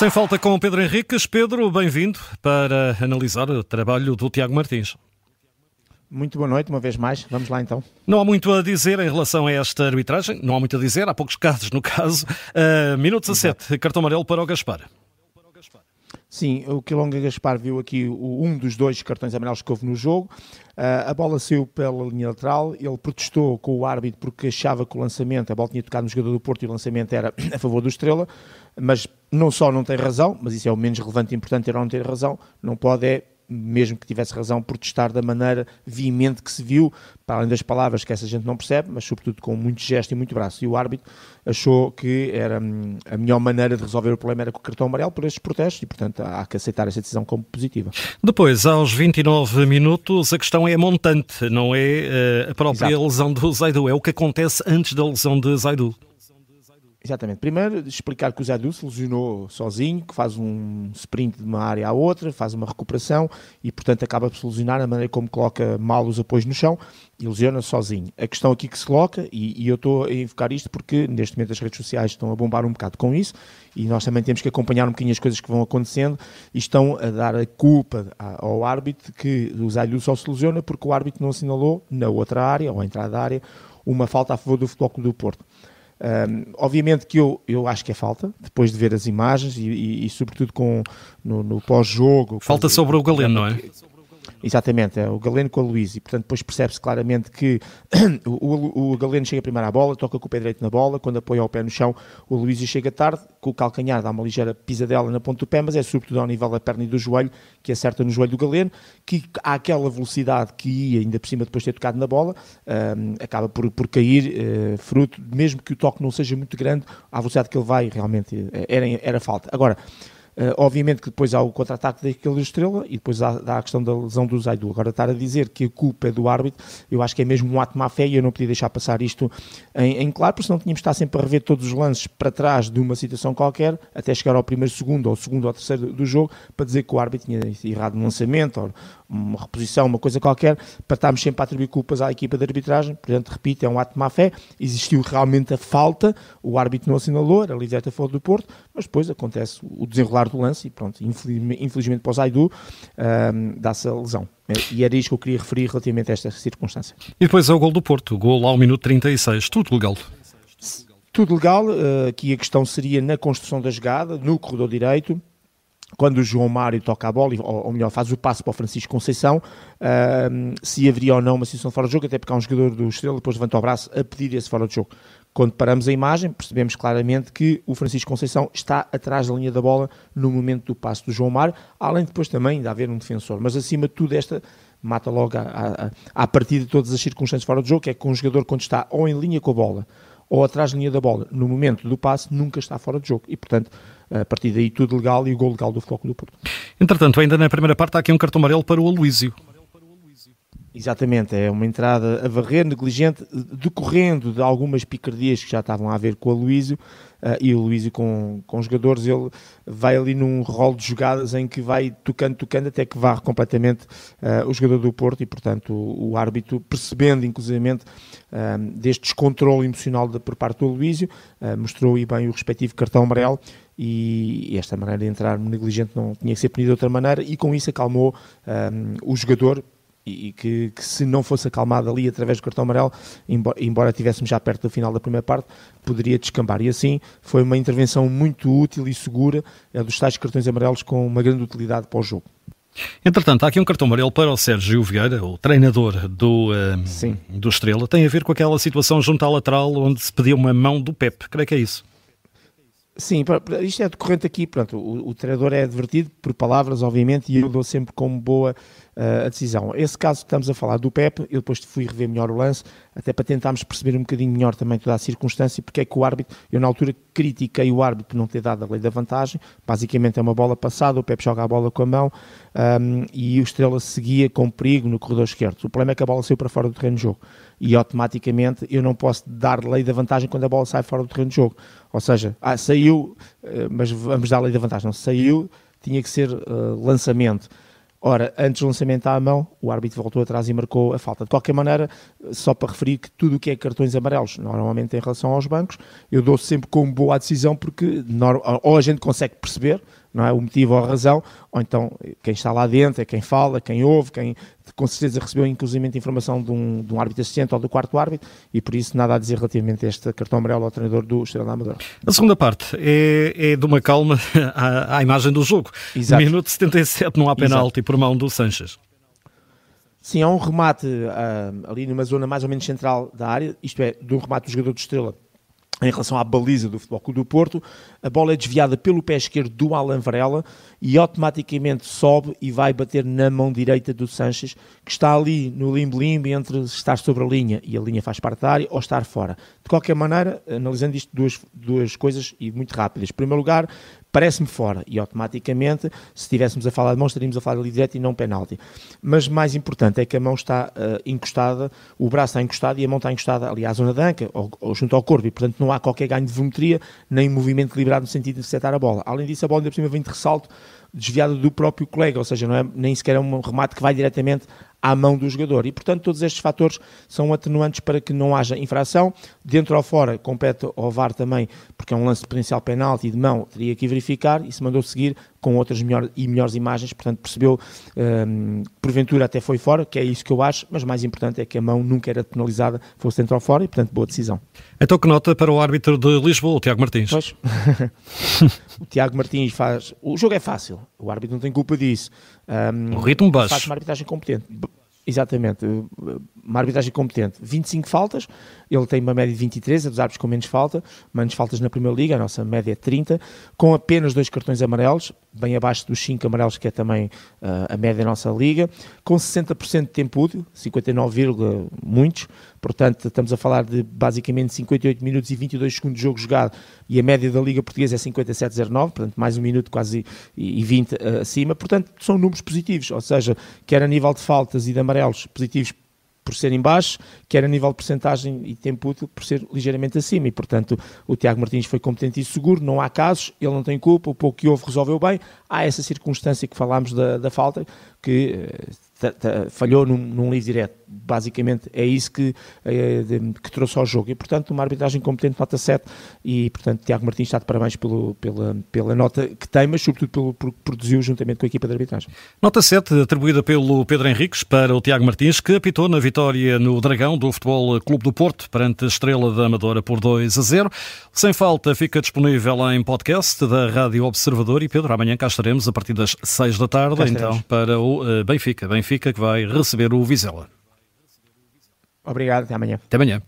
Sem falta com o Pedro Henriques. Pedro, bem-vindo para analisar o trabalho do Tiago Martins. Muito boa noite, uma vez mais. Vamos lá então. Não há muito a dizer em relação a esta arbitragem, não há muito a dizer, há poucos casos no caso. Uh, minuto 17, cartão amarelo para o Gaspar. Sim, o Quilonga Gaspar viu aqui um dos dois cartões amarelos que houve no jogo. Uh, a bola saiu pela linha lateral, ele protestou com o árbitro porque achava que o lançamento, a bola tinha tocado no jogador do Porto e o lançamento era a favor do Estrela, mas não só não tem razão, mas isso é o menos relevante e importante, era não ter razão, não pode é mesmo que tivesse razão, protestar da maneira veemente que se viu, para além das palavras que essa gente não percebe, mas sobretudo com muito gesto e muito braço. E o árbitro achou que era hum, a melhor maneira de resolver o problema era com o cartão amarelo por estes protestos e, portanto, há que aceitar essa decisão como positiva. Depois, aos 29 minutos, a questão é montante, não é uh, a própria Exato. lesão do Zaidu, é o que acontece antes da lesão de Zaidu. Exatamente. Primeiro, explicar que o Zadu se lesionou sozinho, que faz um sprint de uma área à outra, faz uma recuperação e, portanto, acaba por se lesionar na maneira como coloca mal os apoios no chão e lesiona sozinho. A questão aqui que se coloca, e, e eu estou a enfocar isto porque neste momento as redes sociais estão a bombar um bocado com isso e nós também temos que acompanhar um bocadinho as coisas que vão acontecendo e estão a dar a culpa ao árbitro que o Zadu só se lesiona porque o árbitro não assinalou na outra área ou à entrada da área uma falta a favor do Futebol Clube do Porto. Um, obviamente que eu, eu acho que é falta, depois de ver as imagens e, e, e sobretudo com, no, no pós-jogo. Falta sobre o Galeno, não é? Exatamente, é o Galeno com o Luís, e portanto depois percebe-se claramente que o, o, Galeno chega primeiro à bola, toca com o pé direito na bola, quando apoia o pé no chão, o Luís chega tarde, com o calcanhar dá uma ligeira pisadela na ponta do pé, mas é sobretudo ao nível da perna e do joelho, que acerta no joelho do Galeno, que há aquela velocidade que ia, ainda por cima depois de ter tocado na bola, um, acaba por, por cair, uh, fruto, mesmo que o toque não seja muito grande, a velocidade que ele vai, realmente eh, era, era falta. Agora, Uh, obviamente que depois há o contra-ataque daquele Estrela e depois há, há, a questão da lesão do Zaidu. Agora, estar a dizer que a culpa é do árbitro, eu acho que é mesmo um ato de má fé e eu não podia deixar passar isto em, em claro, porque senão tínhamos de estar sempre a rever todos os lances para trás de uma situação qualquer, até chegar ao primeiro segundo ou segundo ou terceiro do jogo, para dizer que o árbitro tinha errado no lançamento ou uma reposição, uma coisa qualquer, para estarmos sempre a atribuir culpas à equipa de arbitragem. Portanto, repito, é um ato de má fé. Existiu realmente a falta, o árbitro não assinalou, era livre a favor do Porto, mas depois acontece o desenrolar do lance e pronto, infelizmente, infelizmente para o Zaidu um, dá-se a lesão. E era isto que eu queria referir relativamente a esta circunstância. E depois é o gol do Porto, gol ao minuto 36, tudo legal. Tudo legal, uh, aqui a questão seria na construção da jogada, no corredor direito, quando o João Mário toca a bola, ou, melhor, faz o passo para o Francisco Conceição, uh, se haveria ou não uma situação fora de jogo, até porque há um jogador do Estrela depois levanta o braço a pedir esse fora de jogo. Quando paramos a imagem, percebemos claramente que o Francisco Conceição está atrás da linha da bola no momento do passo do João Mário, além depois também de haver um defensor. Mas acima de tudo, esta mata logo a partir de todas as circunstâncias fora de jogo, que é que um jogador quando está ou em linha com a bola ou atrás da linha da bola, no momento do passe, nunca está fora de jogo. E, portanto, a partir daí tudo legal e o gol legal do Futebol do Porto. Entretanto, ainda na primeira parte há aqui um cartão amarelo para o Aloísio. Exatamente, é uma entrada a varrer, negligente, decorrendo de algumas picardias que já estavam a ver com o Aloísio, uh, e o Aloísio com, com os jogadores, ele vai ali num rol de jogadas em que vai tocando, tocando, até que varre completamente uh, o jogador do Porto, e portanto o, o árbitro, percebendo inclusivamente uh, deste descontrole emocional de, por parte do Aloísio, mostrou aí bem o respectivo cartão amarelo, e esta maneira de entrar negligente não tinha que ser punida de outra maneira, e com isso acalmou o jogador, e que, que, se não fosse acalmado ali através do cartão amarelo, embora, embora estivéssemos já perto do final da primeira parte, poderia descambar. E assim foi uma intervenção muito útil e segura é dos tais cartões amarelos com uma grande utilidade para o jogo. Entretanto, há aqui um cartão amarelo para o Sérgio Vieira, o treinador do, uh, do Estrela. Tem a ver com aquela situação junto à lateral onde se pediu uma mão do Pep. Creio que é isso. Sim, isto é decorrente aqui. Pronto, o, o treinador é advertido por palavras, obviamente, e eu dou sempre como boa uh, a decisão. Esse caso que estamos a falar do Pep, eu depois fui rever melhor o lance, até para tentarmos perceber um bocadinho melhor também toda a circunstância, porque é que o árbitro, eu na altura critiquei o árbitro por não ter dado a lei da vantagem, basicamente é uma bola passada, o Pep joga a bola com a mão um, e o Estrela seguia com perigo no corredor esquerdo. O problema é que a bola saiu para fora do terreno de jogo e automaticamente eu não posso dar lei da vantagem quando a bola sai fora do terreno de jogo. Ou seja, ah, saiu, eh, mas vamos dar lei da vantagem. Não, saiu, tinha que ser uh, lançamento Ora, antes do lançamento à mão, o árbitro voltou atrás e marcou a falta. De qualquer maneira, só para referir que tudo o que é cartões amarelos, normalmente em relação aos bancos, eu dou sempre como boa a decisão porque ou a gente consegue perceber, não é? O motivo ou a razão, ou então quem está lá dentro é quem fala, quem ouve, quem com certeza recebeu inclusive informação de um, de um árbitro assistente ou do quarto árbitro e por isso nada a dizer relativamente a este cartão amarelo ao treinador do Estrela Amadora. A segunda parte é, é de uma calma à, à imagem do jogo. Exato. Minuto 77 não há penalti por mão do Sanches. Sim, há um remate uh, ali numa zona mais ou menos central da área, isto é, do remate do jogador de Estrela em relação à baliza do Futebol Clube do Porto, a bola é desviada pelo pé esquerdo do Alan Varela e automaticamente sobe e vai bater na mão direita do Sanches, que está ali no limbo-limbo entre estar sobre a linha e a linha faz parte da área ou estar fora. De qualquer maneira, analisando isto, duas, duas coisas e muito rápidas. Em primeiro lugar, parece-me fora e automaticamente, se estivéssemos a falar de mão, estaríamos a falar ali direto e não penalti. Mas mais importante é que a mão está uh, encostada, o braço está encostado e a mão está encostada ali à zona da anca ou, ou, junto ao corpo e, portanto, não há qualquer ganho de volumetria nem movimento equilibrado no sentido de setar a bola. Além disso, a bola ainda por cima vem de ressalto desviada do próprio colega, ou seja, não é nem sequer é um remate que vai diretamente à mão do jogador. E, portanto, todos estes fatores são atenuantes para que não haja infração. Dentro ou fora, compete ao VAR também, porque é um lance de potencial penalti de mão, teria que verificar e se mandou seguir com outras melhor, e melhores imagens, portanto, percebeu um, porventura até foi fora, que é isso que eu acho, mas mais importante é que a mão nunca era penalizada, fosse dentro ou fora, e, portanto, boa decisão. Então, que nota para o árbitro de Lisboa, o Tiago Martins? Pois. o Tiago Martins faz. O jogo é fácil, o árbitro não tem culpa disso. Um, o ritmo baixo. Faz uma arbitragem competente. Exatamente, uma arbitragem competente. 25 faltas, ele tem uma média de 23, é dos árbitros com menos falta, menos faltas na Primeira Liga, a nossa média é 30, com apenas dois cartões amarelos, bem abaixo dos 5 amarelos, que é também uh, a média da nossa liga, com 60% de tempo útil, 59, muitos, portanto estamos a falar de basicamente 58 minutos e 22 segundos de jogo jogado, e a média da Liga Portuguesa é 57,09, portanto mais um minuto quase e, 20 uh, ah, acima, portanto são números positivos, ou seja, quer a nível de faltas e de amarelos positivos por serem baixos, quer a nível de porcentagem e tempo útil por ser ligeiramente acima. E, portanto, o Tiago Martins foi competente e seguro, não há casos, ele não tem culpa, o pouco que houve resolveu bem. Há essa circunstância que falámos da, da falta, que uh, falhou num, num livre direto basicamente é isso que, é, que trouxe ao jogo. E, portanto, uma arbitragem competente, nota 7, e, portanto, Tiago Martins está de parabéns pelo, pela, pela nota que tem, mas sobretudo pelo, por produziu juntamente com a equipa de arbitragem. Nota 7, atribuída pelo Pedro Henriques para o Tiago Martins, que apitou na vitória no Dragão do Futebol Clube do Porto, perante a Estrela da Amadora por 2 a 0. Sem falta, fica disponível em podcast da Rádio Observador e Pedro, amanhã cá estaremos a partir das 6 da tarde, então, para o eh, Benfica. Benfica que vai receber o Vizela. Obrigado, até amanhã. Até amanhã.